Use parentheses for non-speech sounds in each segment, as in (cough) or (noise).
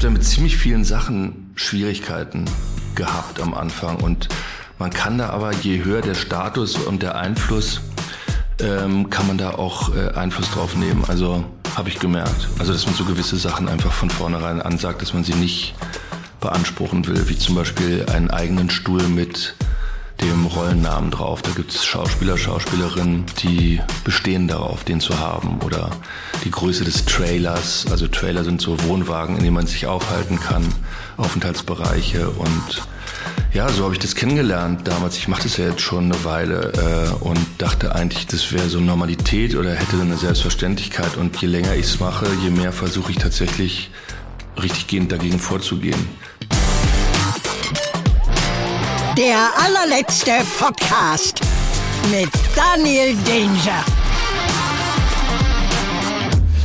habe da mit ziemlich vielen Sachen Schwierigkeiten gehabt am Anfang und man kann da aber, je höher der Status und der Einfluss, ähm, kann man da auch äh, Einfluss drauf nehmen. Also habe ich gemerkt. Also dass man so gewisse Sachen einfach von vornherein ansagt, dass man sie nicht beanspruchen will, wie zum Beispiel einen eigenen Stuhl mit dem Rollennamen drauf. Da gibt es Schauspieler, Schauspielerinnen, die bestehen darauf, den zu haben. Oder die Größe des Trailers. Also Trailer sind so Wohnwagen, in denen man sich aufhalten kann, Aufenthaltsbereiche. Und ja, so habe ich das kennengelernt damals. Ich mache das ja jetzt schon eine Weile äh, und dachte eigentlich, das wäre so Normalität oder hätte eine Selbstverständlichkeit. Und je länger ich es mache, je mehr versuche ich tatsächlich richtig gehend dagegen vorzugehen. Der allerletzte Podcast mit Daniel Danger.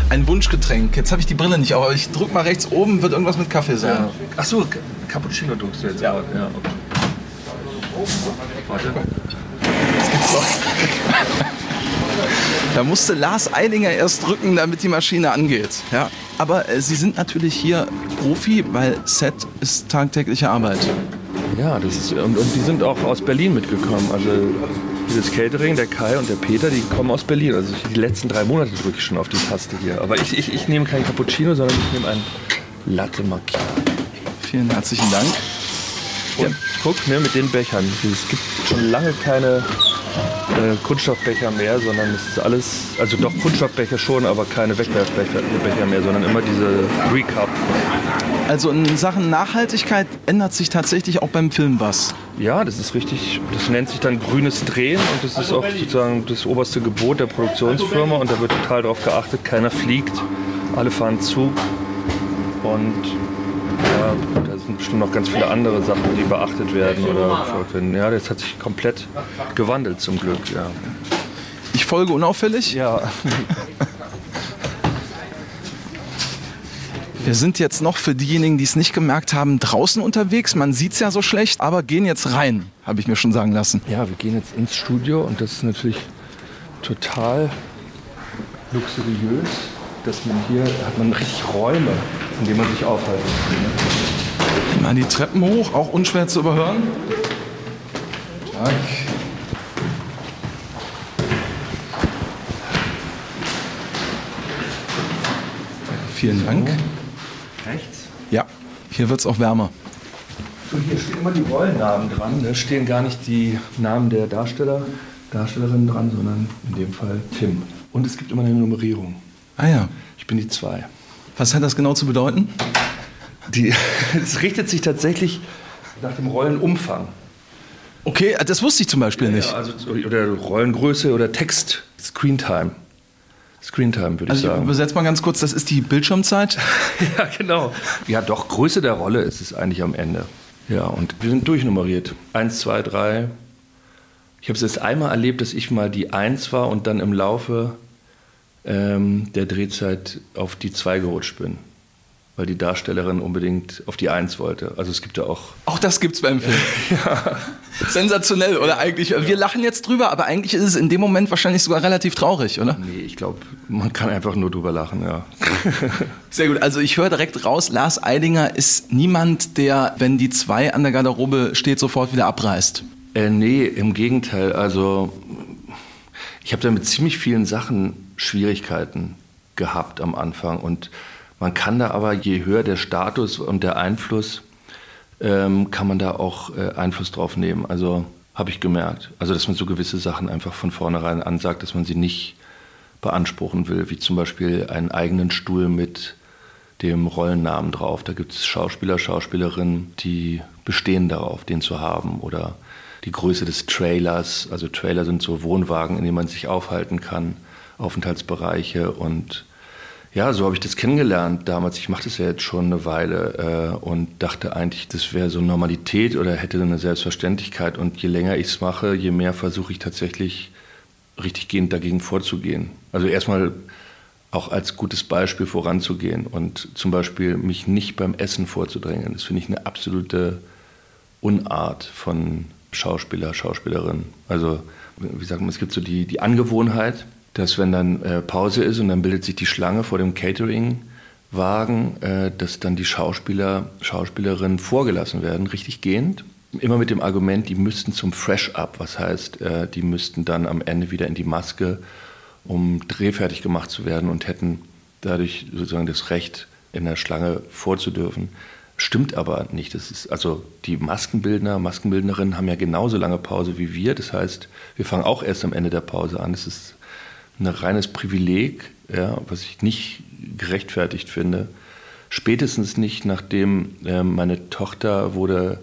Ein Wunschgetränk. Jetzt habe ich die Brille nicht auf, aber ich drück mal rechts oben, wird irgendwas mit Kaffee sein. Ja. Ach so, Cappuccino druckst du jetzt. Ja. ja okay. Warte. Das gibt's doch. Da musste Lars Eidinger erst drücken, damit die Maschine angeht. Ja. Aber äh, Sie sind natürlich hier Profi, weil Set ist tagtägliche Arbeit. Ja, das ist, und, und die sind auch aus Berlin mitgekommen. Also dieses Catering, der Kai und der Peter, die kommen aus Berlin. Also die letzten drei Monate drücke ich schon auf die Taste hier. Aber ich, ich, ich nehme kein Cappuccino, sondern ich nehme ein Latte Macchiato. Vielen herzlichen Dank. Und guck, ne, mit den Bechern. Es gibt schon lange keine äh, Kunststoffbecher mehr, sondern es ist alles, also doch Kunststoffbecher schon, aber keine Wegwerfbecher Becher mehr, sondern immer diese Recap. Also in Sachen Nachhaltigkeit ändert sich tatsächlich auch beim Film was. Ja, das ist richtig. Das nennt sich dann grünes Drehen und das ist auch sozusagen das oberste Gebot der Produktionsfirma und da wird total darauf geachtet, keiner fliegt, alle fahren Zug und ja, da sind bestimmt noch ganz viele andere Sachen, die beachtet werden oder verfolgt werden. Ja, das hat sich komplett gewandelt zum Glück, ja. Ich folge unauffällig. Ja, (laughs) Wir sind jetzt noch für diejenigen, die es nicht gemerkt haben, draußen unterwegs. Man sieht es ja so schlecht, aber gehen jetzt rein, habe ich mir schon sagen lassen. ja, wir gehen jetzt ins Studio und das ist natürlich total luxuriös, dass man hier hat man richtig Räume, in denen man sich aufhalten kann. Mal die Treppen hoch, auch unschwer zu überhören. Tag. Vielen Dank. Ja, hier wird es auch wärmer. So, hier stehen immer die Rollennamen dran. Da stehen gar nicht die Namen der Darsteller, Darstellerinnen dran, sondern in dem Fall Tim. Und es gibt immer eine Nummerierung. Ah ja. Ich bin die zwei. Was hat das genau zu bedeuten? Die, (laughs) es richtet sich tatsächlich nach dem Rollenumfang. Okay, das wusste ich zum Beispiel nicht. Ja, also, oder Rollengröße oder Text, Screentime. Screentime würde ich Also ich sagen. übersetze mal ganz kurz, das ist die Bildschirmzeit. (laughs) Ja, genau. Ja, doch, Größe der Rolle ist es eigentlich am Ende. Ja, und wir sind durchnummeriert. Eins, zwei, drei. Ich habe es jetzt einmal erlebt, dass ich mal die Eins war und dann im Laufe ähm, der Drehzeit auf die Zwei gerutscht bin. Weil die Darstellerin unbedingt auf die Eins wollte. Also es gibt ja auch Auch das gibt's beim Film. (laughs) Sensationell, oder eigentlich? Wir lachen jetzt drüber, aber eigentlich ist es in dem Moment wahrscheinlich sogar relativ traurig, oder? Nee, ich glaube, man kann einfach nur drüber lachen, ja. (laughs) Sehr gut. Also ich höre direkt raus, Lars Eidinger ist niemand, der, wenn die zwei an der Garderobe steht, sofort wieder abreißt. Äh, nee, im Gegenteil. Also ich habe da mit ziemlich vielen Sachen Schwierigkeiten gehabt am Anfang. Und man kann da aber, je höher der Status und der Einfluss, ähm, kann man da auch äh, Einfluss drauf nehmen. Also habe ich gemerkt. Also dass man so gewisse Sachen einfach von vornherein ansagt, dass man sie nicht beanspruchen will, wie zum Beispiel einen eigenen Stuhl mit dem Rollennamen drauf. Da gibt es Schauspieler, Schauspielerinnen, die bestehen darauf, den zu haben. Oder die Größe des Trailers. Also Trailer sind so Wohnwagen, in denen man sich aufhalten kann, Aufenthaltsbereiche. Und ja, so habe ich das kennengelernt damals. Ich mache das ja jetzt schon eine Weile äh, und dachte eigentlich, das wäre so Normalität oder hätte eine Selbstverständlichkeit. Und je länger ich es mache, je mehr versuche ich tatsächlich richtig gehend dagegen vorzugehen. Also erstmal auch als gutes Beispiel voranzugehen und zum Beispiel mich nicht beim Essen vorzudrängen. Das finde ich eine absolute Unart von Schauspieler, Schauspielerinnen. Also, wie sagt man, es gibt so die, die Angewohnheit, dass wenn dann äh, Pause ist und dann bildet sich die Schlange vor dem Catering, Wagen, äh, dass dann die Schauspieler, Schauspielerinnen vorgelassen werden, richtig gehend. Immer mit dem Argument, die müssten zum Fresh-Up, was heißt, äh, die müssten dann am Ende wieder in die Maske, um drehfertig gemacht zu werden und hätten dadurch sozusagen das Recht, in der Schlange vorzudürfen. Stimmt aber nicht. Das ist, also die Maskenbildner, Maskenbildnerinnen haben ja genauso lange Pause wie wir. Das heißt, wir fangen auch erst am Ende der Pause an. Das ist ein reines Privileg, ja, was ich nicht gerechtfertigt finde. Spätestens nicht, nachdem äh, meine Tochter wurde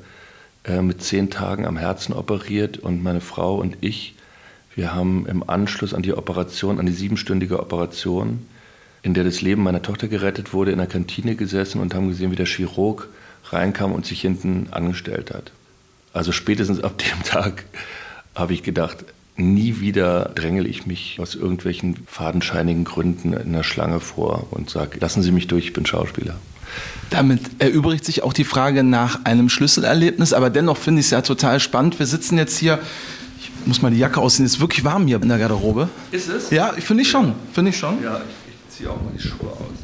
äh, mit zehn Tagen am Herzen operiert und meine Frau und ich, wir haben im Anschluss an die Operation, an die siebenstündige Operation, in der das Leben meiner Tochter gerettet wurde, in der Kantine gesessen und haben gesehen, wie der Chirurg reinkam und sich hinten angestellt hat. Also spätestens ab dem (laughs) Tag habe ich gedacht, nie wieder drängel ich mich aus irgendwelchen fadenscheinigen Gründen in der Schlange vor und sage, lassen Sie mich durch, ich bin Schauspieler. Damit erübrigt sich auch die Frage nach einem Schlüsselerlebnis, aber dennoch finde ich es ja total spannend. Wir sitzen jetzt hier, ich muss mal die Jacke ausziehen, es ist wirklich warm hier in der Garderobe. Ist es? Ja, finde ich schon, finde ich schon. Ja, ich ziehe auch mal die Schuhe aus.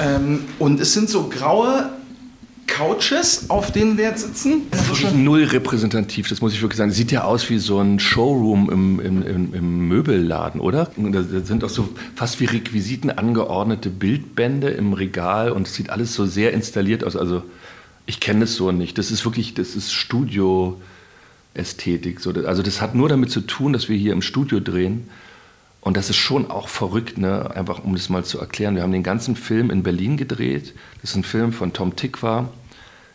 Ähm, und es sind so graue Couches, auf denen wir jetzt sitzen. Das ist wirklich null repräsentativ, das muss ich wirklich sagen. Sieht ja aus wie so ein Showroom im, im, im, im Möbelladen, oder? Da sind auch so fast wie Requisiten angeordnete Bildbände im Regal und es sieht alles so sehr installiert aus. Also ich kenne das so nicht. Das ist wirklich, das ist Studio-Ästhetik. Also das hat nur damit zu tun, dass wir hier im Studio drehen. Und das ist schon auch verrückt, ne? einfach um das mal zu erklären. Wir haben den ganzen Film in Berlin gedreht. Das ist ein Film von Tom Tikva,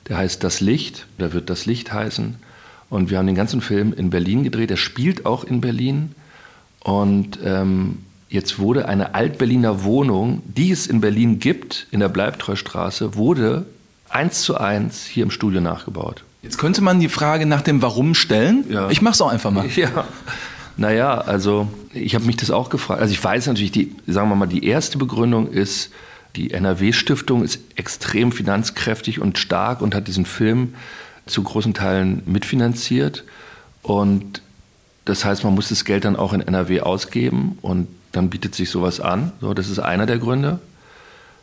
der heißt Das Licht, der wird Das Licht heißen. Und wir haben den ganzen Film in Berlin gedreht. Er spielt auch in Berlin. Und ähm, jetzt wurde eine Altberliner Wohnung, die es in Berlin gibt, in der Bleibtreustraße, wurde eins zu eins hier im Studio nachgebaut. Jetzt könnte man die Frage nach dem Warum stellen. Ja. Ich mache es auch einfach mal. (laughs) Ja. Naja, also ich habe mich das auch gefragt. Also ich weiß natürlich, die, sagen wir mal, die erste Begründung ist, die NRW-Stiftung ist extrem finanzkräftig und stark und hat diesen Film zu großen Teilen mitfinanziert. Und das heißt, man muss das Geld dann auch in NRW ausgeben und dann bietet sich sowas an. So, das ist einer der Gründe.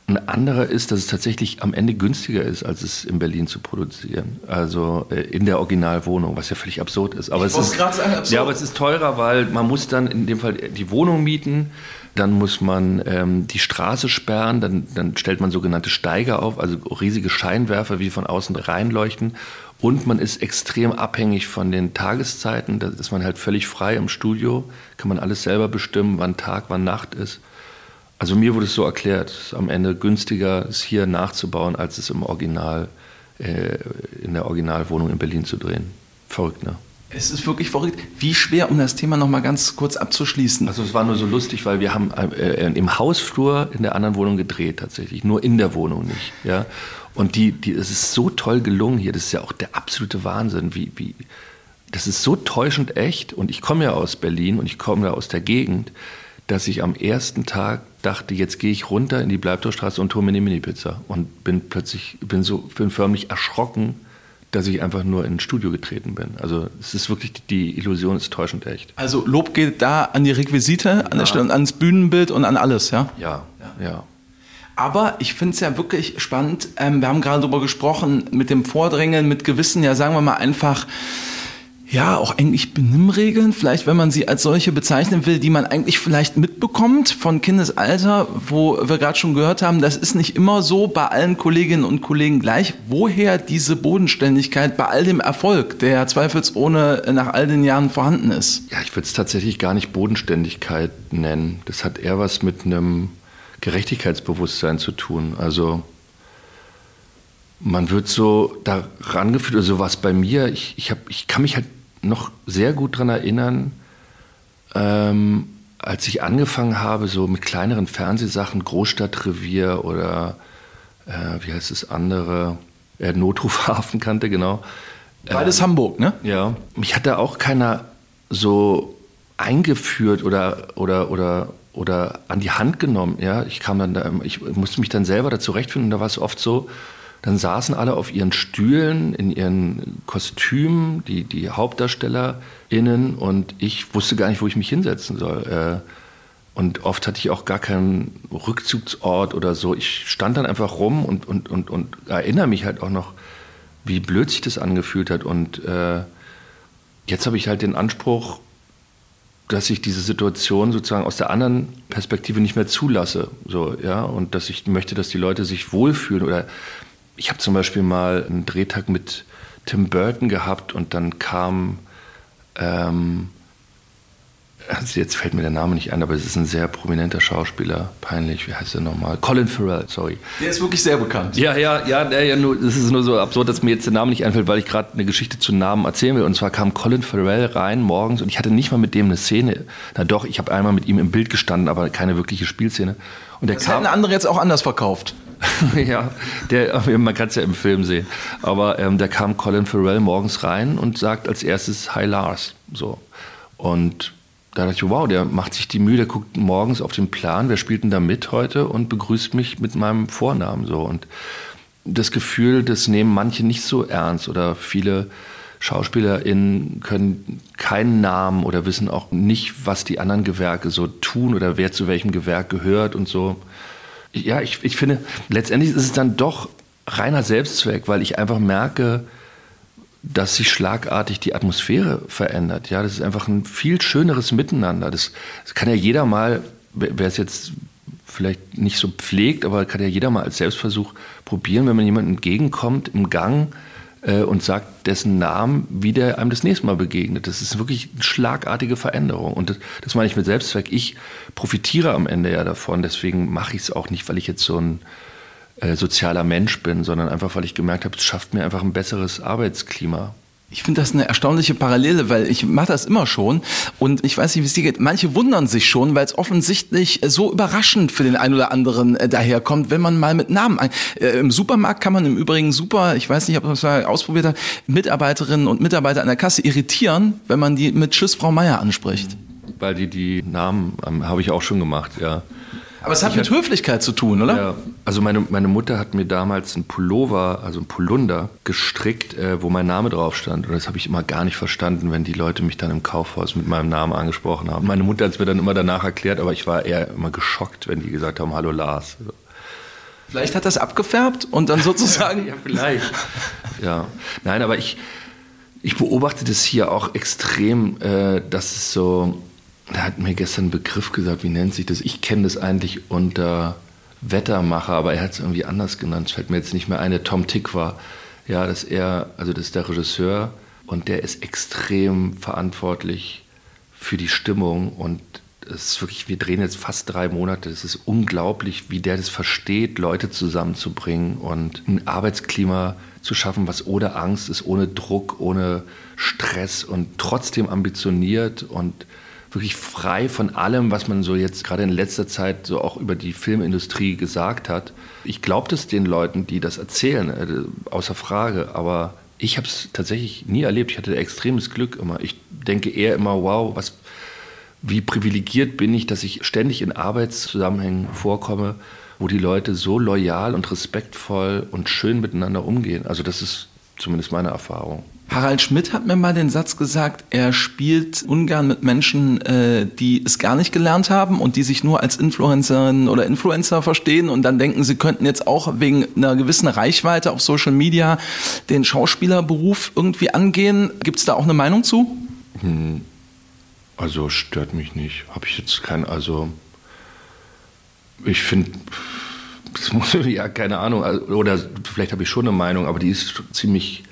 Ein anderer ist, dass es tatsächlich am Ende günstiger ist, als es in Berlin zu produzieren. Also äh, in der Originalwohnung, was ja völlig absurd ist. Aber, Ich es ist, sagen, absurd. ja, aber es ist teurer, weil man muss dann in dem Fall die Wohnung mieten, dann muss man ähm, die Straße sperren, dann, dann stellt man sogenannte Steiger auf, also riesige Scheinwerfer, die von außen reinleuchten. Und man ist extrem abhängig von den Tageszeiten. Da ist man halt völlig frei im Studio, kann man alles selber bestimmen, wann Tag, wann Nacht ist. Also mir wurde es so erklärt, es ist am Ende günstiger, es hier nachzubauen, als es im Original, äh, in der Originalwohnung in Berlin zu drehen. Verrückt, ne? Es ist wirklich verrückt. Wie schwer, um das Thema noch mal ganz kurz abzuschließen. Also es war nur so lustig, weil wir haben äh, im Hausflur in der anderen Wohnung gedreht tatsächlich, nur in der Wohnung nicht. Ja? Und die, die, es ist so toll gelungen hier, das ist ja auch der absolute Wahnsinn, wie, wie, das ist so täuschend echt. Und ich komme ja aus Berlin und ich komme ja aus der Gegend, dass ich am ersten Tag dachte, jetzt gehe ich runter in die Bleibtorstraße und hole mir eine Mini-Pizza. Und bin plötzlich, bin so, bin förmlich erschrocken, dass ich einfach nur in ein Studio getreten bin. Also es ist wirklich, die Illusion ist täuschend echt. Also Lob geht da an die Requisite, an der Stelle, und ans Bühnenbild und an alles, ja? Ja, ja. Aber ich finde es ja wirklich spannend. Ähm, wir haben gerade darüber gesprochen, mit dem Vordrängeln, mit gewissen, ja, sagen wir mal einfach, ja, auch eigentlich Benimmregeln, vielleicht wenn man sie als solche bezeichnen will, die man eigentlich vielleicht mitbekommt von Kindesalter, wo wir gerade schon gehört haben, das ist nicht immer so bei allen Kolleginnen und Kollegen gleich. Woher diese Bodenständigkeit bei all dem Erfolg, der zweifelsohne nach all den Jahren vorhanden ist? Ja, ich würde es tatsächlich gar nicht Bodenständigkeit nennen. Das hat eher was mit einem Gerechtigkeitsbewusstsein zu tun. Also man wird so da rangeführt, oder sowas bei mir, ich, ich, hab, ich kann mich halt noch sehr gut daran erinnern, ähm, als ich angefangen habe, so mit kleineren Fernsehsachen, Großstadtrevier oder äh, wie heißt das andere, äh, Notruf (laughs) Hafenkante, genau. Beides Hamburg, ne? Ja, mich hat da auch keiner so eingeführt oder, oder, oder, oder an die Hand genommen. Ja, ich kam dann da, ich musste mich dann selber da zurechtfinden. Und da war es oft so, dann saßen alle auf ihren Stühlen in ihren Kostümen, die, die HauptdarstellerInnen, und ich wusste gar nicht, wo ich mich hinsetzen soll. Äh, Und oft hatte ich auch gar keinen Rückzugsort oder so. Ich stand dann einfach rum und, und, und, und erinnere mich halt auch noch, wie blöd sich das angefühlt hat. Und äh, jetzt habe ich halt den Anspruch, dass ich diese Situation sozusagen aus der anderen Perspektive nicht mehr zulasse. So, ja, und dass ich möchte, dass die Leute sich wohlfühlen. Oder ich habe zum Beispiel mal einen Drehtag mit Tim Burton gehabt und dann kam ähm, also jetzt fällt mir der Name nicht ein, aber es ist ein sehr prominenter Schauspieler. Peinlich, wie heißt er nochmal? Colin Farrell, sorry. Der ist wirklich sehr bekannt. Ja, ja, ja, ja nur, ist nur so absurd, dass mir jetzt der Name nicht einfällt, weil ich gerade eine Geschichte zu Namen erzählen will. Und zwar kam Colin Farrell rein morgens und ich hatte nicht mal mit dem eine Szene. Na doch, ich habe einmal mit ihm im Bild gestanden, aber keine wirkliche Spielszene. Und der das kam, hätten andere jetzt auch anders verkauft. (laughs) ja, der, man kann es ja im Film sehen. Aber ähm, da kam Colin Farrell morgens rein und sagt als erstes Hi Lars. So. Und da dachte ich, wow, der macht sich die Mühe, der guckt morgens auf den Plan, wer spielt denn da mit heute und begrüßt mich mit meinem Vornamen so. Und das Gefühl, das nehmen manche nicht so ernst oder viele SchauspielerInnen können keinen Namen oder wissen auch nicht, was die anderen Gewerke so tun oder wer zu welchem Gewerk gehört und so. Ja, ich, ich finde, letztendlich ist es dann doch reiner Selbstzweck, weil ich einfach merke, dass sich schlagartig die Atmosphäre verändert. Ja, das ist einfach ein viel schöneres Miteinander. Das, das kann ja jeder mal, wer es jetzt vielleicht nicht so pflegt, aber kann ja jeder mal als Selbstversuch probieren, wenn man jemandem entgegenkommt im Gang äh, und sagt dessen Namen, wie der einem das nächste Mal begegnet. Das ist wirklich eine schlagartige Veränderung. Und das, das meine ich mit Selbstzweck. Ich profitiere am Ende ja davon. Deswegen mache ich es auch nicht, weil ich jetzt so ein äh, sozialer Mensch bin, sondern einfach, weil ich gemerkt habe, es schafft mir einfach ein besseres Arbeitsklima. Ich finde das eine erstaunliche Parallele, weil ich mache das immer schon und ich weiß nicht, wie es dir geht. Manche wundern sich schon, weil es offensichtlich so überraschend für den einen oder anderen äh, daherkommt, wenn man mal mit Namen ein. Äh, Im Supermarkt kann man im Übrigen super, ich weiß nicht, ob man das mal ausprobiert hat, Mitarbeiterinnen und Mitarbeiter an der Kasse irritieren, wenn man die mit Tschüss Frau Meier anspricht. Weil die die Namen ähm, habe ich auch schon gemacht, ja. Aber es hat ich mit Höflichkeit zu tun, oder? Ja, also meine, meine Mutter hat mir damals einen Pullover, also einen Polunder, gestrickt, äh, wo mein Name drauf stand. Und das habe ich immer gar nicht verstanden, wenn die Leute mich dann im Kaufhaus mit meinem Namen angesprochen haben. Meine Mutter hat es mir dann immer danach erklärt, aber ich war eher immer geschockt, wenn die gesagt haben, hallo Lars. Vielleicht hat das abgefärbt und dann sozusagen... (laughs) ja, vielleicht. Ja, nein, aber ich, ich beobachte das hier auch extrem, äh, dass es so da hat mir gestern ein Begriff gesagt, wie nennt sich das? Ich kenne das eigentlich unter Wettermacher, aber er hat es irgendwie anders genannt. Es fällt mir jetzt nicht mehr ein. Der Tom Tick war, ja, dass er, also das ist der Regisseur und der ist extrem verantwortlich für die Stimmung und es ist wirklich, wir drehen jetzt fast drei Monate. Es ist unglaublich, wie der das versteht, Leute zusammenzubringen und ein Arbeitsklima zu schaffen, was ohne Angst ist, ohne Druck, ohne Stress und trotzdem ambitioniert und wirklich frei von allem, was man so jetzt gerade in letzter Zeit so auch über die Filmindustrie gesagt hat. Ich glaube das den Leuten, die das erzählen, äh, außer Frage. Aber ich habe es tatsächlich nie erlebt. Ich hatte extremes Glück immer. Ich denke eher immer, wow, was, wie privilegiert bin ich, dass ich ständig in Arbeitszusammenhängen vorkomme, wo die Leute so loyal und respektvoll und schön miteinander umgehen. Also das ist zumindest meine Erfahrung. Harald Schmidt hat mir mal den Satz gesagt, er spielt ungern mit Menschen, äh, die es gar nicht gelernt haben und die sich nur als Influencerin oder Influencer verstehen und dann denken, sie könnten jetzt auch wegen einer gewissen Reichweite auf Social Media den Schauspielerberuf irgendwie angehen. Gibt es da auch eine Meinung zu? Hm. Also stört mich nicht. Habe ich jetzt kein, also ich finde, das (laughs) muss ja keine Ahnung, also, oder vielleicht habe ich schon eine Meinung, aber die ist ziemlich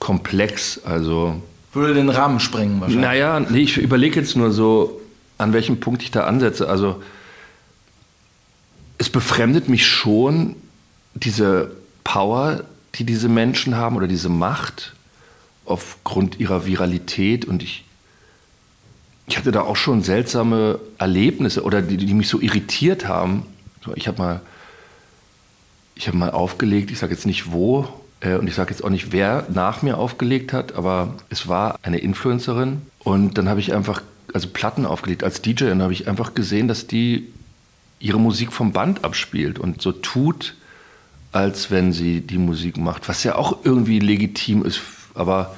komplex. Also würde den Rahmen sprengen wahrscheinlich. Naja, nee, ich überlege jetzt nur so, an welchem Punkt ich da ansetze. Also es befremdet mich schon diese Power, die diese Menschen haben oder diese Macht aufgrund ihrer Viralität und ich ich hatte da auch schon seltsame Erlebnisse oder die, die mich so irritiert haben. Ich habe mal, ich mal aufgelegt, ich sage jetzt nicht wo, und ich sage jetzt auch nicht, wer nach mir aufgelegt hat, aber es war eine Influencerin. Und dann habe ich einfach, also Platten aufgelegt als DJ, und habe ich einfach gesehen, dass die ihre Musik vom Band abspielt und so tut, als wenn sie die Musik macht, was ja auch irgendwie legitim ist, aber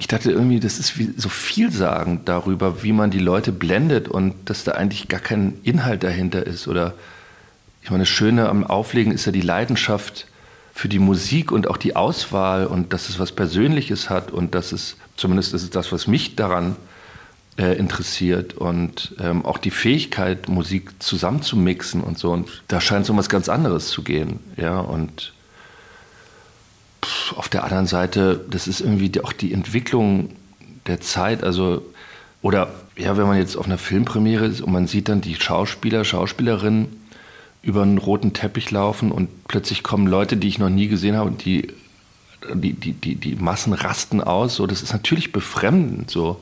ich dachte irgendwie, das ist so vielsagend darüber, wie man die Leute blendet und dass da eigentlich gar kein Inhalt dahinter ist. Oder ich meine, das Schöne am Auflegen ist ja die Leidenschaft für die Musik und auch die Auswahl und dass es was Persönliches hat und dass es, zumindest ist es das, was mich daran äh, interessiert und ähm, auch die Fähigkeit, Musik zusammenzumixen und so. Und da scheint es um was ganz anderes zu gehen. Ja, und auf der anderen Seite, das ist irgendwie auch die Entwicklung der Zeit, also oder ja, wenn man jetzt auf einer Filmpremiere ist und man sieht dann die Schauspieler, Schauspielerinnen über einen roten Teppich laufen und plötzlich kommen Leute, die ich noch nie gesehen habe und die, die, die, die, die Massen rasten aus. So, das ist natürlich befremdend so.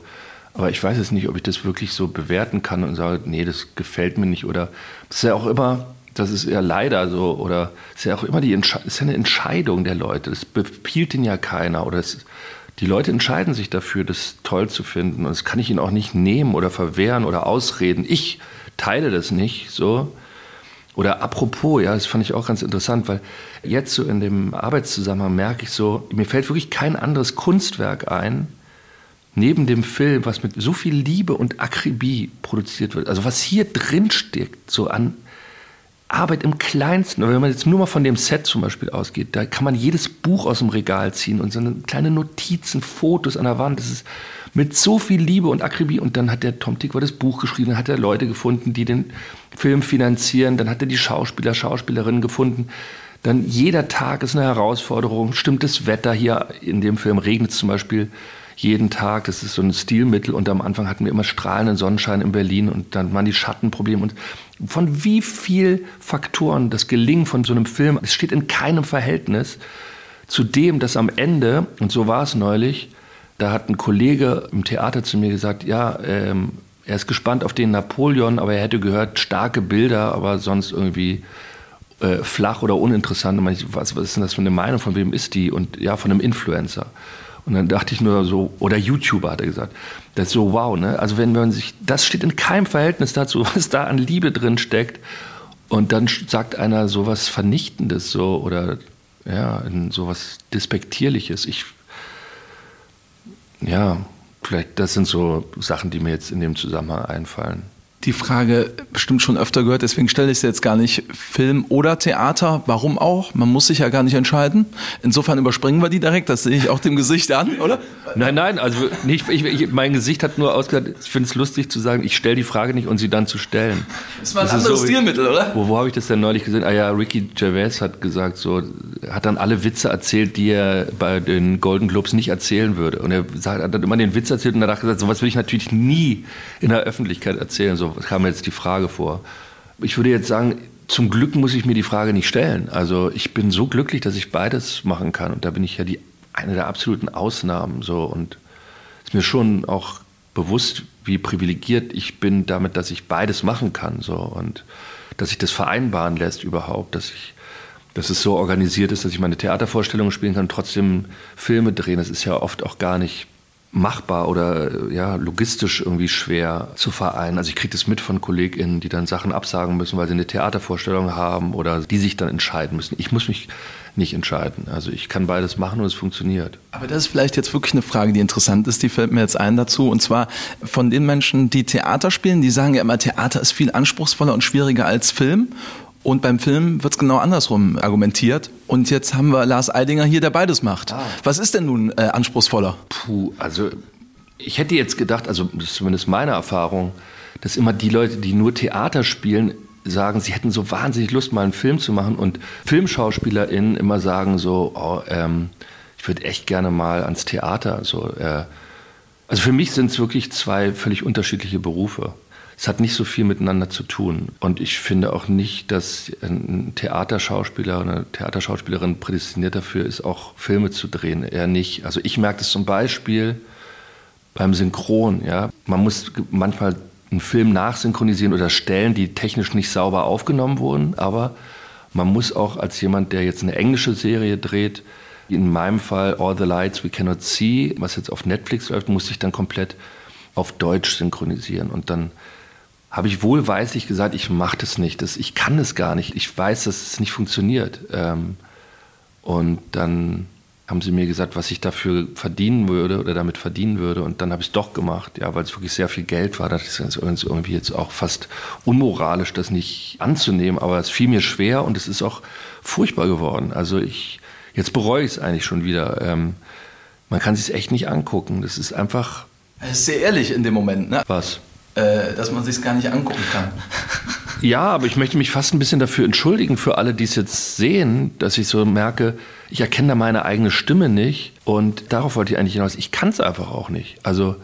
Aber ich weiß jetzt nicht, ob ich das wirklich so bewerten kann und sage, nee, das gefällt mir nicht. Oder das ist ja auch immer, das ist ja leider so, oder ist ja auch immer die Entsche ist ja eine Entscheidung der Leute. Das befiehlt ihnen ja keiner. Oder es, die Leute entscheiden sich dafür, das toll zu finden. Und das kann ich ihnen auch nicht nehmen oder verwehren oder ausreden. Ich teile das nicht so. Oder apropos, ja, das fand ich auch ganz interessant, weil jetzt so in dem Arbeitszusammenhang merke ich so, mir fällt wirklich kein anderes Kunstwerk ein, neben dem Film, was mit so viel Liebe und Akribie produziert wird. Also was hier drin steckt, so an Arbeit im Kleinsten. Wenn man jetzt nur mal von dem Set zum Beispiel ausgeht, da kann man jedes Buch aus dem Regal ziehen und so eine kleine Notizen, Fotos an der Wand. Das ist mit so viel Liebe und Akribie. Und dann hat der Tom Tickwer das Buch geschrieben, dann hat er Leute gefunden, die den Film finanzieren, dann hat er die Schauspieler, Schauspielerinnen gefunden. Dann jeder Tag ist eine Herausforderung. Stimmt das Wetter hier in dem Film regnet es zum Beispiel jeden Tag. Das ist so ein Stilmittel. Und am Anfang hatten wir immer strahlenden Sonnenschein in Berlin und dann waren die Schattenprobleme. Und von wie viel Faktoren das Gelingen von so einem Film, es steht in keinem Verhältnis zu dem, dass am Ende, und so war es neulich, da hat ein Kollege im Theater zu mir gesagt, ja, ähm, er ist gespannt auf den Napoleon, aber er hätte gehört, starke Bilder, aber sonst irgendwie äh, flach oder uninteressant. Und ich, was, was ist denn das für eine Meinung? Von wem ist die? Und ja, von einem Influencer. Und dann dachte ich nur so, oder YouTuber hat er gesagt. Das ist so wow, ne? Also wenn man sich, das steht in keinem Verhältnis dazu, (laughs) was da an Liebe drin steckt. Und dann sagt einer sowas Vernichtendes so oder ja, sowas Despektierliches. Ich, ja, vielleicht, das sind so Sachen, die mir jetzt in dem Zusammenhang einfallen die Frage bestimmt schon öfter gehört, deswegen stelle ich sie jetzt gar nicht. Film oder Theater, warum auch? Man muss sich ja gar nicht entscheiden. Insofern überspringen wir die direkt, das sehe ich auch dem Gesicht an, oder? Nein, nein, also nicht, ich, ich, mein Gesicht hat nur ausgesagt, ich finde es lustig zu sagen, ich stelle die Frage nicht und sie dann zu stellen. Das war ein das anderes so, Stilmittel, oder? Wo, wo habe ich das denn neulich gesehen? Ah ja, Ricky Gervais hat gesagt, so, hat dann alle Witze erzählt, die er bei den Golden Globes nicht erzählen würde. Und er hat dann immer den Witz erzählt und danach gesagt, sowas will ich natürlich nie in der Öffentlichkeit erzählen. So, kam mir jetzt die Frage vor. Ich würde jetzt sagen, zum Glück muss ich mir die Frage nicht stellen. Also ich bin so glücklich, dass ich beides machen kann. Und da bin ich ja die, eine der absoluten Ausnahmen. So. Und ist mir schon auch bewusst, wie privilegiert ich bin damit, dass ich beides machen kann. So. Und dass sich das vereinbaren lässt überhaupt, dass ich dass es so organisiert ist, dass ich meine Theatervorstellungen spielen kann, trotzdem Filme drehen. Das ist ja oft auch gar nicht machbar oder ja, logistisch irgendwie schwer zu vereinen. Also ich kriege das mit von KollegInnen, die dann Sachen absagen müssen, weil sie eine Theatervorstellung haben oder die sich dann entscheiden müssen. Ich muss mich nicht entscheiden. Also ich kann beides machen und es funktioniert. Aber das ist vielleicht jetzt wirklich eine Frage, die interessant ist, die fällt mir jetzt ein dazu. Und zwar von den Menschen, die Theater spielen, die sagen ja immer, Theater ist viel anspruchsvoller und schwieriger als Film. Und beim Film wird es genau andersrum argumentiert. Und jetzt haben wir Lars Eidinger hier, der beides macht. Ah. Was ist denn nun äh, anspruchsvoller? Puh, also ich hätte jetzt gedacht, also das ist zumindest meine Erfahrung, dass immer die Leute, die nur Theater spielen, sagen, sie hätten so wahnsinnig Lust, mal einen Film zu machen. Und FilmschauspielerInnen immer sagen so, oh, ähm, ich würde echt gerne mal ans Theater. So, äh, also für mich sind es wirklich zwei völlig unterschiedliche Berufe es hat nicht so viel miteinander zu tun. Und ich finde auch nicht, dass ein Theaterschauspieler oder eine Theaterschauspielerin prädestiniert dafür ist, auch Filme zu drehen. Eher nicht. Also ich merke das zum Beispiel beim Synchron. Ja? Man muss manchmal einen Film nachsynchronisieren oder Stellen, die technisch nicht sauber aufgenommen wurden, aber man muss auch als jemand, der jetzt eine englische Serie dreht, in meinem Fall All the Lights We Cannot See, was jetzt auf Netflix läuft, muss ich dann komplett auf Deutsch synchronisieren und dann habe ich wohlweislich gesagt, ich mache das nicht, das, ich kann das gar nicht, ich weiß, dass es nicht funktioniert. Ähm, und dann haben sie mir gesagt, was ich dafür verdienen würde oder damit verdienen würde. Und dann habe ich es doch gemacht, ja, weil es wirklich sehr viel Geld war. Das ist irgendwie jetzt auch fast unmoralisch, das nicht anzunehmen. Aber es fiel mir schwer und es ist auch furchtbar geworden. Also ich, jetzt bereue ich es eigentlich schon wieder. Ähm, man kann sich echt nicht angucken. Das ist einfach. Das ist sehr ehrlich in dem Moment, ne? Was? Äh, dass man sich gar nicht angucken kann. (laughs) Ja, aber ich möchte mich fast ein bisschen dafür entschuldigen für alle, die es jetzt sehen, dass ich so merke, ich erkenne da meine eigene Stimme nicht und darauf wollte ich eigentlich hinaus. Ich kann es einfach auch nicht. Also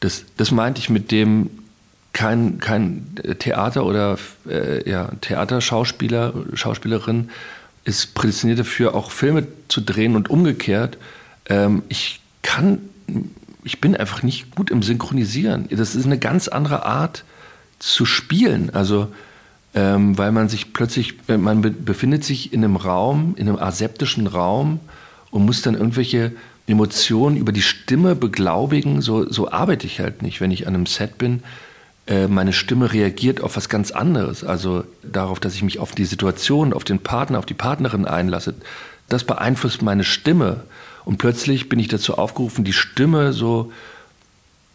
das, das meinte ich mit dem kein, kein Theater oder äh, ja, Theaterschauspieler, Schauspielerin ist prädestiniert dafür, auch Filme zu drehen und umgekehrt. Ähm, ich kann, ich bin einfach nicht gut im Synchronisieren. Das ist eine ganz andere Art zu spielen. Also, ähm, weil man sich plötzlich, äh, man be befindet sich in einem Raum, in einem aseptischen Raum und muss dann irgendwelche Emotionen über die Stimme beglaubigen. So, so arbeite ich halt nicht, wenn ich an einem Set bin. Äh, meine Stimme reagiert auf was ganz anderes. Also darauf, dass ich mich auf die Situation, auf den Partner, auf die Partnerin einlasse. Das beeinflusst meine Stimme. Und plötzlich bin ich dazu aufgerufen, die Stimme so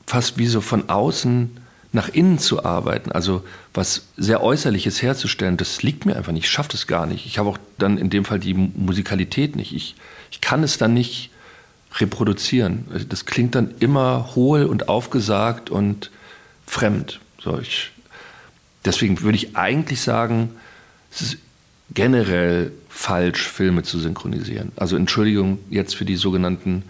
fast wie so von außen nach innen zu arbeiten, also was sehr Äußerliches herzustellen, das liegt mir einfach nicht. Ich schaffe das gar nicht. Ich habe auch dann in dem Fall die Musikalität nicht. Ich, ich kann es dann nicht reproduzieren. Das klingt dann immer hohl und aufgesagt und fremd. So, ich, deswegen würde ich eigentlich sagen, es ist generell falsch, Filme zu synchronisieren. Also Entschuldigung jetzt für die sogenannten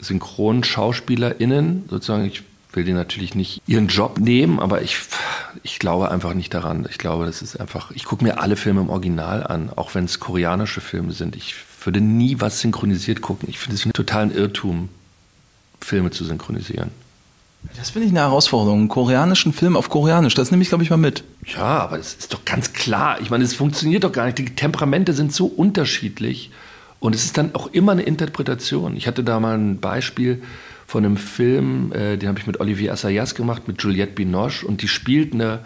SynchronschauspielerInnen, sozusagen, ich will die natürlich nicht ihren Job nehmen, aber ich, ich glaube einfach nicht daran. Ich glaube, das ist einfach, ich gucke mir alle Filme im Original an, auch wenn es koreanische Filme sind. Ich würde nie was synchronisiert gucken. Ich finde es einen totalen Irrtum, Filme zu synchronisieren. Das finde ich eine Herausforderung. Einen koreanischen Film auf Koreanisch, das nehme ich, glaube ich, mal mit. Ja, aber das ist doch ganz klar. Ich meine, es funktioniert doch gar nicht. Die Temperamente sind so unterschiedlich. Und es ist dann auch immer eine Interpretation. Ich hatte da mal ein Beispiel, von einem Film, äh, den habe ich mit Olivier Assayas gemacht, mit Juliette Binoche und die spielt eine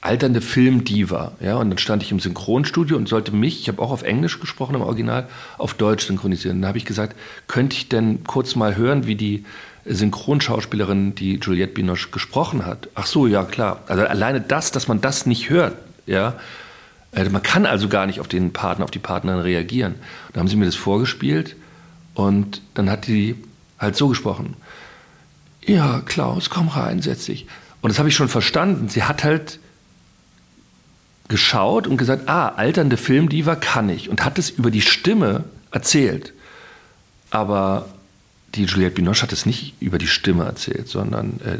alternde Filmdiva. Ja, und dann stand ich im Synchronstudio und sollte mich, ich habe auch auf Englisch gesprochen im Original, auf Deutsch synchronisieren. Dann habe ich gesagt, könnte ich denn kurz mal hören, wie die Synchronschauspielerin, die Juliette Binoche gesprochen hat? Ach so, ja klar. Also alleine das, dass man das nicht hört, ja, äh, man kann also gar nicht auf den Partner, auf die Partnerin reagieren. Da haben sie mir das vorgespielt und dann hat die halt so gesprochen ja, Klaus, komm rein, setz dich. Und das habe ich schon verstanden. Sie hat halt geschaut und gesagt, ah, alternde Filmdiva kann ich. Und hat es über die Stimme erzählt. Aber die Juliette Binoche hat es nicht über die Stimme erzählt, sondern äh,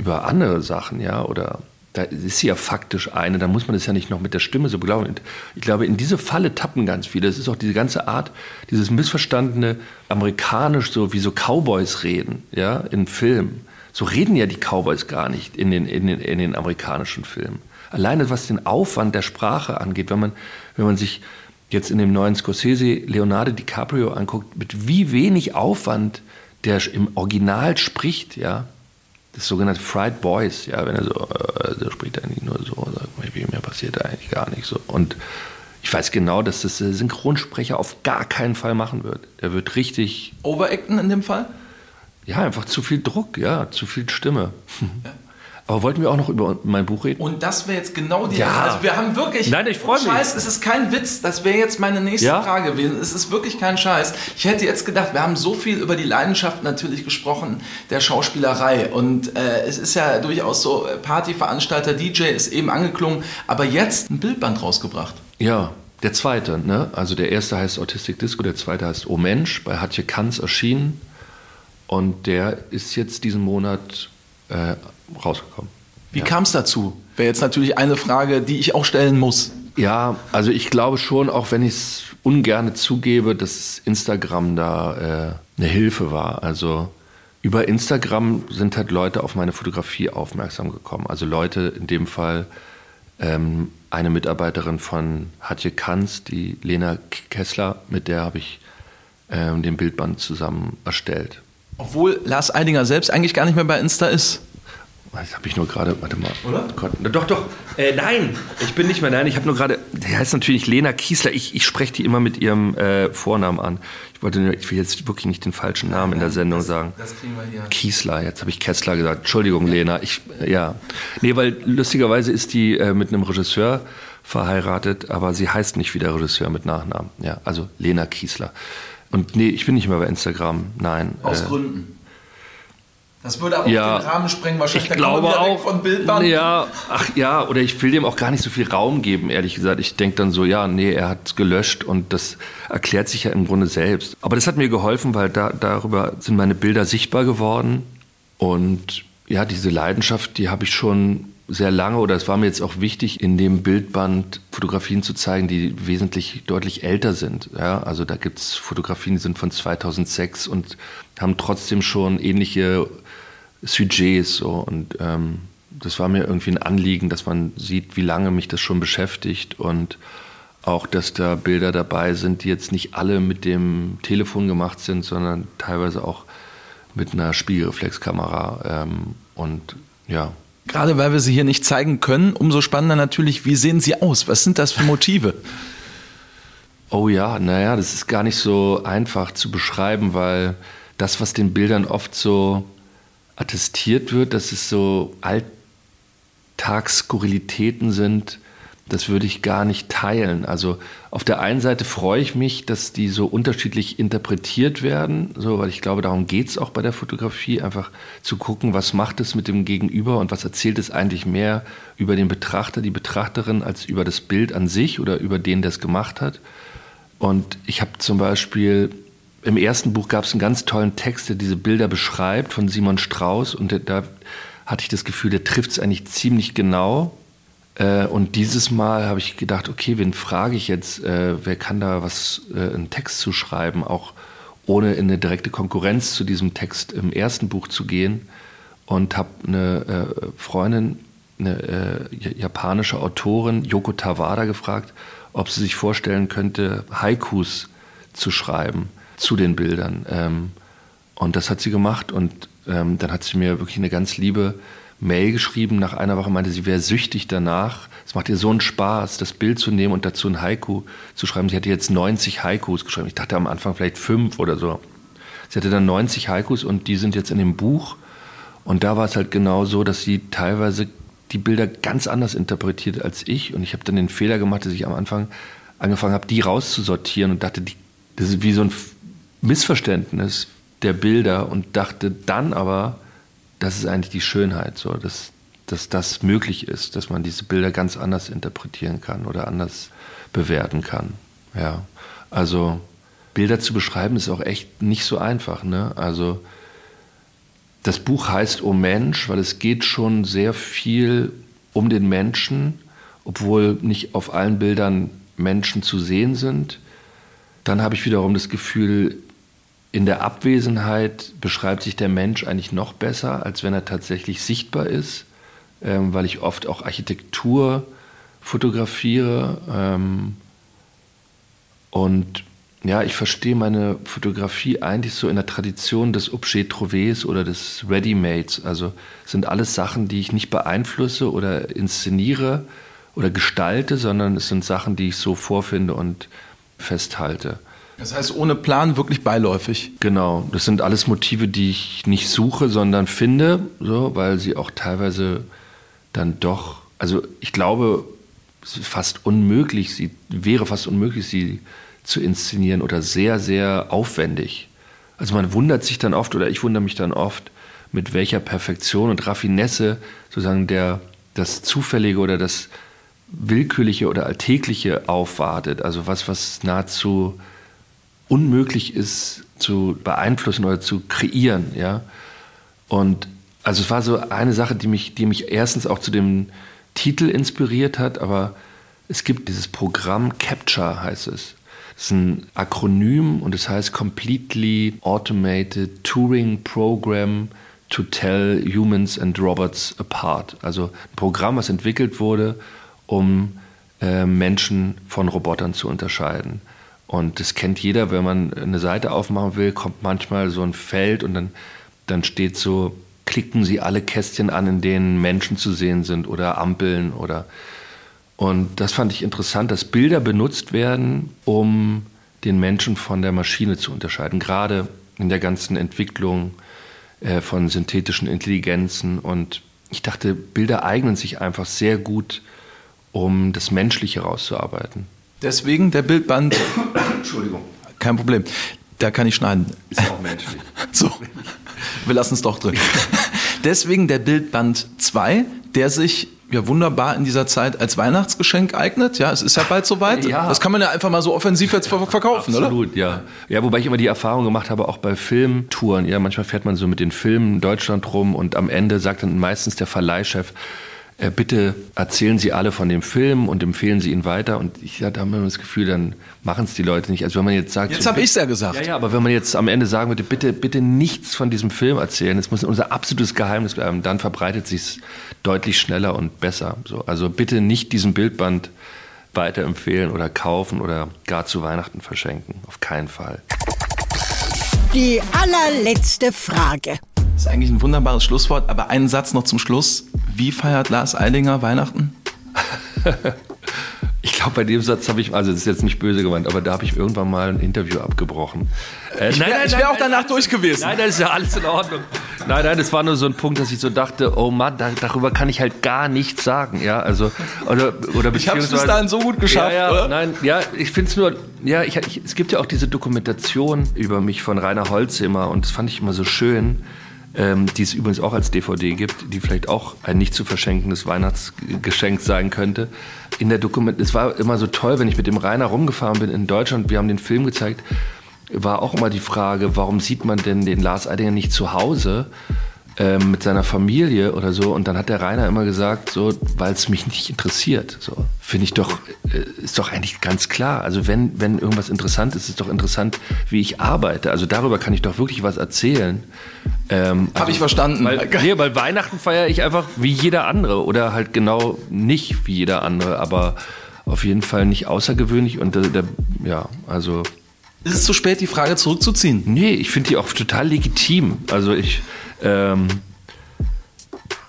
über andere Sachen, ja, oder da ist sie ja faktisch eine, da muss man das ja nicht noch mit der Stimme so beglauben. Ich glaube, in diese Falle tappen ganz viele. Es ist auch diese ganze Art, dieses missverstandene amerikanisch, so wie so Cowboys reden, ja, in Filmen. So reden ja die Cowboys gar nicht in den, in den, in den amerikanischen Filmen. Alleine was den Aufwand der Sprache angeht, wenn man, wenn man sich jetzt in dem neuen Scorsese Leonardo DiCaprio anguckt, mit wie wenig Aufwand der im Original spricht, ja, das sogenannte Fried Boys, ja, wenn er so, äh, so spricht eigentlich nur so, sagt mir, mir passiert eigentlich gar nicht so. Und ich weiß genau, dass das der Synchronsprecher auf gar keinen Fall machen wird. Er wird richtig. Overacten in dem Fall? Ja, einfach zu viel Druck, ja, zu viel Stimme. Ja. (laughs) Aber wollten wir auch noch über mein Buch reden? Und das wäre jetzt genau die. Ja. Also wir haben wirklich. Nein, ich freue mich. Scheiß, es ist kein Witz. Das wäre jetzt meine nächste ja? Frage gewesen. Es ist wirklich kein Scheiß. Ich hätte jetzt gedacht, wir haben so viel über die Leidenschaft natürlich gesprochen der Schauspielerei. Und äh, es ist ja durchaus so, äh, Partyveranstalter, DJ ist eben angeklungen, aber jetzt ein Bildband rausgebracht. Ja, der zweite, ne? Also der erste heißt Autistic Disco, der zweite heißt O Mensch, bei Hatje Kanz erschienen. Und der ist jetzt diesen Monat äh, rausgekommen. Wie ja. kam es dazu? Wäre jetzt natürlich eine Frage, die ich auch stellen muss. Ja, also ich glaube schon, auch wenn ich es ungern zugebe, dass Instagram da äh, eine Hilfe war. Also über Instagram sind halt Leute auf meine Fotografie aufmerksam gekommen. Also Leute, in dem Fall ähm, eine Mitarbeiterin von Hatje Kanz, die Lena Kessler, mit der habe ich ähm, den Bildband zusammen erstellt. Obwohl Lars Eidinger selbst eigentlich gar nicht mehr bei Insta ist. Das habe ich nur gerade, warte mal. Oder? Gott, doch, doch. Äh, nein, ich bin nicht mehr, nein, ich habe nur gerade, der heißt natürlich Lena Kiesler. Ich, ich spreche die immer mit ihrem äh, Vornamen an. Ich wollte, nur- ich will jetzt wirklich nicht den falschen Namen in der Sendung sagen. Das kriegen wir hier. Kiesler, jetzt habe ich Kessler gesagt. Entschuldigung, Lena. Ich, ja. Nee, weil lustigerweise ist die äh, mit einem Regisseur verheiratet, aber sie heißt nicht wie der Regisseur mit Nachnamen. Ja, also Lena Kiesler. Und nee, ich bin nicht mehr bei Instagram. Nein. Aus äh, Gründen. Das würde aber Ja. auch den Rahmen sprengen, wahrscheinlich. Ich glaube auch. Von Bildband. Ja, ach ja, oder ich will dem auch gar nicht so viel Raum geben, ehrlich gesagt. Ich denke dann so, ja, nee, er hat gelöscht und das erklärt sich ja im Grunde selbst. Aber das hat mir geholfen, weil da, darüber sind meine Bilder sichtbar geworden. Und ja, diese Leidenschaft, die habe ich schon sehr lange oder es war mir jetzt auch wichtig, in dem Bildband Fotografien zu zeigen, die wesentlich deutlich älter sind. Ja, also da gibt es Fotografien, die sind von 2006 und haben trotzdem schon ähnliche Sujets so und ähm, das war mir irgendwie ein Anliegen, dass man sieht, wie lange mich das schon beschäftigt und auch, dass da Bilder dabei sind, die jetzt nicht alle mit dem Telefon gemacht sind, sondern teilweise auch mit einer Spiegelreflexkamera ähm, und ja. Gerade weil wir sie hier nicht zeigen können, umso spannender natürlich, wie sehen sie aus? Was sind das für Motive? Oh ja, naja, das ist gar nicht so einfach zu beschreiben, weil das, was den Bildern oft so attestiert wird, dass es so Alltagsskurrilitäten sind, das würde ich gar nicht teilen. Also auf der einen Seite freue ich mich, dass die so unterschiedlich interpretiert werden, so, weil ich glaube, darum geht es auch bei der Fotografie, einfach zu gucken, was macht es mit dem Gegenüber und was erzählt es eigentlich mehr über den Betrachter, die Betrachterin, als über das Bild an sich oder über den, der es gemacht hat. Und ich habe zum Beispiel im ersten Buch gab es einen ganz tollen Text, der diese Bilder beschreibt von Simon Strauß. Und da hatte ich das Gefühl, der trifft es eigentlich ziemlich genau. Äh, und dieses Mal habe ich gedacht, okay, wen frage ich jetzt? Äh, wer kann da was, äh, einen Text zu schreiben, auch ohne in eine direkte Konkurrenz zu diesem Text im ersten Buch zu gehen? Und habe eine Freundin, eine japanische Autorin, Yoko Tawada, gefragt, ob sie sich vorstellen könnte, Haikus zu schreiben zu den Bildern. Ähm, und das hat sie gemacht und ähm, dann hat sie mir wirklich eine ganz liebe Mail geschrieben. Nach einer Woche meinte sie, wäre süchtig danach. Es macht ihr so einen Spaß, das Bild zu nehmen und dazu ein Haiku zu schreiben. Sie hatte jetzt 90 Haikus geschrieben. Ich dachte am Anfang vielleicht fünf oder so. Sie hatte dann 90 Haikus und die sind jetzt in dem Buch. Und da war es halt genau so, dass sie teilweise die Bilder ganz anders interpretiert als ich. Und ich habe dann den Fehler gemacht, dass ich am Anfang angefangen habe, die rauszusortieren und dachte, die, das ist wie so ein Missverständnis der Bilder und dachte dann aber, das ist eigentlich die Schönheit, so, dass, dass das möglich ist, dass man diese Bilder ganz anders interpretieren kann oder anders bewerten kann. Ja, also Bilder zu beschreiben ist auch echt nicht so einfach. Ne? Also das Buch heißt O Mensch, weil es geht schon sehr viel um den Menschen, obwohl nicht auf allen Bildern Menschen zu sehen sind. Dann habe ich wiederum das Gefühl, in der Abwesenheit beschreibt sich der Mensch eigentlich noch besser, als wenn er tatsächlich sichtbar ist, ähm, weil ich oft auch Architektur fotografiere. Ähm, und ja, ich verstehe meine Fotografie eigentlich so in der Tradition des Objet Trouvé oder des Ready-Mades. Also sind alles Sachen, die ich nicht beeinflusse oder inszeniere oder gestalte, sondern es sind Sachen, die ich so vorfinde und festhalte. Das heißt, ohne Plan wirklich beiläufig. Genau, das sind alles Motive, die ich nicht suche, sondern finde, so, weil sie auch teilweise dann doch, also ich glaube, es ist fast unmöglich, sie wäre fast unmöglich, sie zu inszenieren oder sehr, sehr aufwendig. Also man wundert sich dann oft oder ich wundere mich dann oft, mit welcher Perfektion und Raffinesse sozusagen der, das Zufällige oder das Willkürliche oder Alltägliche aufwartet. Also was, was nahezu unmöglich ist zu beeinflussen oder zu kreieren, ja. Und also es war so eine Sache, die mich, die mich erstens auch zu dem Titel inspiriert hat, aber es gibt dieses Programm Capture heißt es. Das ist ein Akronym und es heißt Completely Automated Turing Program to Tell Humans and Robots Apart. Also ein Programm, was entwickelt wurde, um äh, Menschen von Robotern zu unterscheiden. Und das kennt jeder, wenn man eine Seite aufmachen will, kommt manchmal so ein Feld und dann, dann steht so klicken sie alle Kästchen an, in denen Menschen zu sehen sind oder Ampeln oder und das fand ich interessant, dass Bilder benutzt werden, um den Menschen von der Maschine zu unterscheiden, gerade in der ganzen Entwicklung äh, von synthetischen Intelligenzen. Und ich dachte, Bilder eignen sich einfach sehr gut, um das Menschliche rauszuarbeiten. Deswegen der Bildband. (coughs) Entschuldigung. Kein Problem. Da kann ich schneiden. Ist auch menschlich. (laughs) So, wir lassen es doch drin. (laughs) Deswegen der Bildband 2, der sich ja wunderbar in dieser Zeit als Weihnachtsgeschenk eignet. Ja, es ist ja bald soweit. Ja. Das kann man ja einfach mal so offensiv jetzt ver- verkaufen, oder? Absolut, ja. Ja, wobei ich immer die Erfahrung gemacht habe, auch bei Filmtouren. Ja, manchmal fährt man so mit den Filmen in Deutschland rum und am Ende sagt dann meistens der Verleihchef, äh, bitte erzählen Sie alle von dem Film und empfehlen Sie ihn weiter. Und ich hatte immer das Gefühl, dann machen es die Leute nicht. Also wenn man jetzt sagt, Jetzt so, habe ich es ja gesagt. ja, ja, aber wenn man jetzt am Ende sagen würde, bitte, bitte nichts von diesem Film erzählen, es muss unser absolutes Geheimnis bleiben, dann verbreitet sich es deutlich schneller und besser. So, also bitte nicht diesen Bildband weiterempfehlen oder kaufen oder gar zu Weihnachten verschenken. Auf keinen Fall. Die allerletzte Frage. Das ist eigentlich ein wunderbares Schlusswort, aber einen Satz noch zum Schluss. Wie feiert Lars Eidinger Weihnachten? (laughs) Ich glaube, bei dem Satz habe ich, also das ist jetzt nicht böse gemeint, aber da habe ich irgendwann mal ein Interview abgebrochen. Äh, Ich wär- ich wär auch danach durch gewesen. Nein, das ist ja alles in Ordnung. Nein, nein, das war nur so ein Punkt, dass ich so dachte, oh Mann, da, darüber kann ich halt gar nichts sagen, ja, also oder oder Ich habe es bis dahin so gut geschafft, ja, ja, oder? Nein, ja, ich finde es nur, ja, ich, ich, es gibt ja auch diese Dokumentation über mich von Rainer Holzimmer und das fand ich immer so schön, ähm, die es übrigens auch als DVD gibt, die vielleicht auch ein nicht zu verschenkendes Weihnachtsgeschenk sein könnte. In der Dokument, es war immer so toll, wenn ich mit dem Rainer rumgefahren bin in Deutschland, wir haben den Film gezeigt, war auch immer die Frage, warum sieht man denn den Lars Eidinger nicht zu Hause? Ähm, mit seiner Familie oder so. Und dann hat der Rainer immer gesagt, so, weil es mich nicht interessiert. So finde ich doch, äh, ist doch eigentlich ganz klar. Also wenn, wenn irgendwas interessant ist, ist doch interessant, wie ich arbeite. Also darüber kann ich doch wirklich was erzählen. Ähm, Habe ich verstanden. weil, nee, weil Weihnachten feiere ich einfach wie jeder andere oder halt genau nicht wie jeder andere, aber auf jeden Fall nicht außergewöhnlich und der, der ja, also Ist es zu spät, die Frage zurückzuziehen? Nee, ich finde die auch total legitim. Also ich, ähm,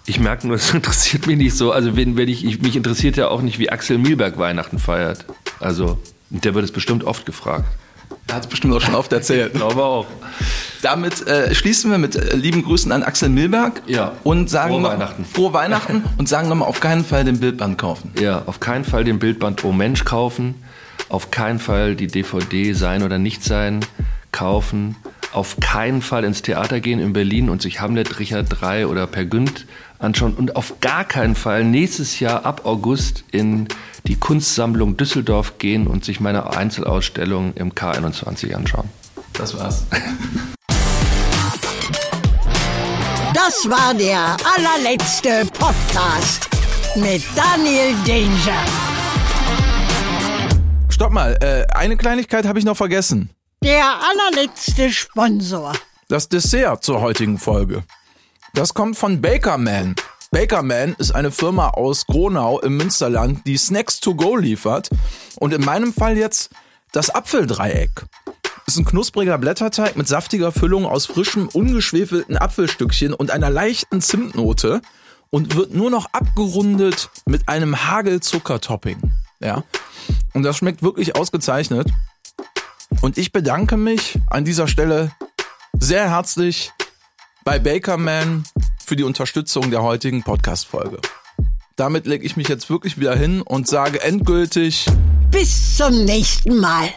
ich merke nur, (laughs) es interessiert mich nicht so. Also wenn, wenn ich, ich, mich interessiert ja auch nicht, wie Axel Milberg Weihnachten feiert. Also der wird es bestimmt oft gefragt. Er hat es bestimmt auch schon oft erzählt. (laughs) Ich glaube auch. Damit äh, schließen wir mit äh, lieben Grüßen an Axel Milberg Ja. und sagen Frohe noch, Weihnachten. frohe Weihnachten und sagen nochmal auf keinen Fall den Bildband kaufen. Ja, auf keinen Fall den Bildband Oh Mensch kaufen. Auf keinen Fall die DVD Sein oder Nicht Sein kaufen. Auf keinen Fall ins Theater gehen in Berlin und sich Hamlet, Richard III oder Per Günd anschauen. Und auf gar keinen Fall nächstes Jahr ab August in die Kunstsammlung Düsseldorf gehen und sich meine Einzelausstellung im K21 anschauen. Das war's. Das war der allerletzte Podcast mit Daniel Danger. Stopp mal, äh, eine Kleinigkeit habe ich noch vergessen. Der allerletzte Sponsor. Das Dessert zur heutigen Folge. Das kommt von Bakerman. Bakerman ist eine Firma aus Gronau im Münsterland, die Snacks to go liefert. Und in meinem Fall jetzt das Apfeldreieck. Ist ein knuspriger Blätterteig mit saftiger Füllung aus frischem, ungeschwefelten Apfelstückchen und einer leichten Zimtnote und wird nur noch abgerundet mit einem Hagelzuckertopping. Ja. Und das schmeckt wirklich ausgezeichnet. Und ich bedanke mich an dieser Stelle sehr herzlich bei Bakerman für die Unterstützung der heutigen Podcast-Folge. Damit lege ich mich jetzt wirklich wieder hin und sage endgültig Bis zum nächsten Mal.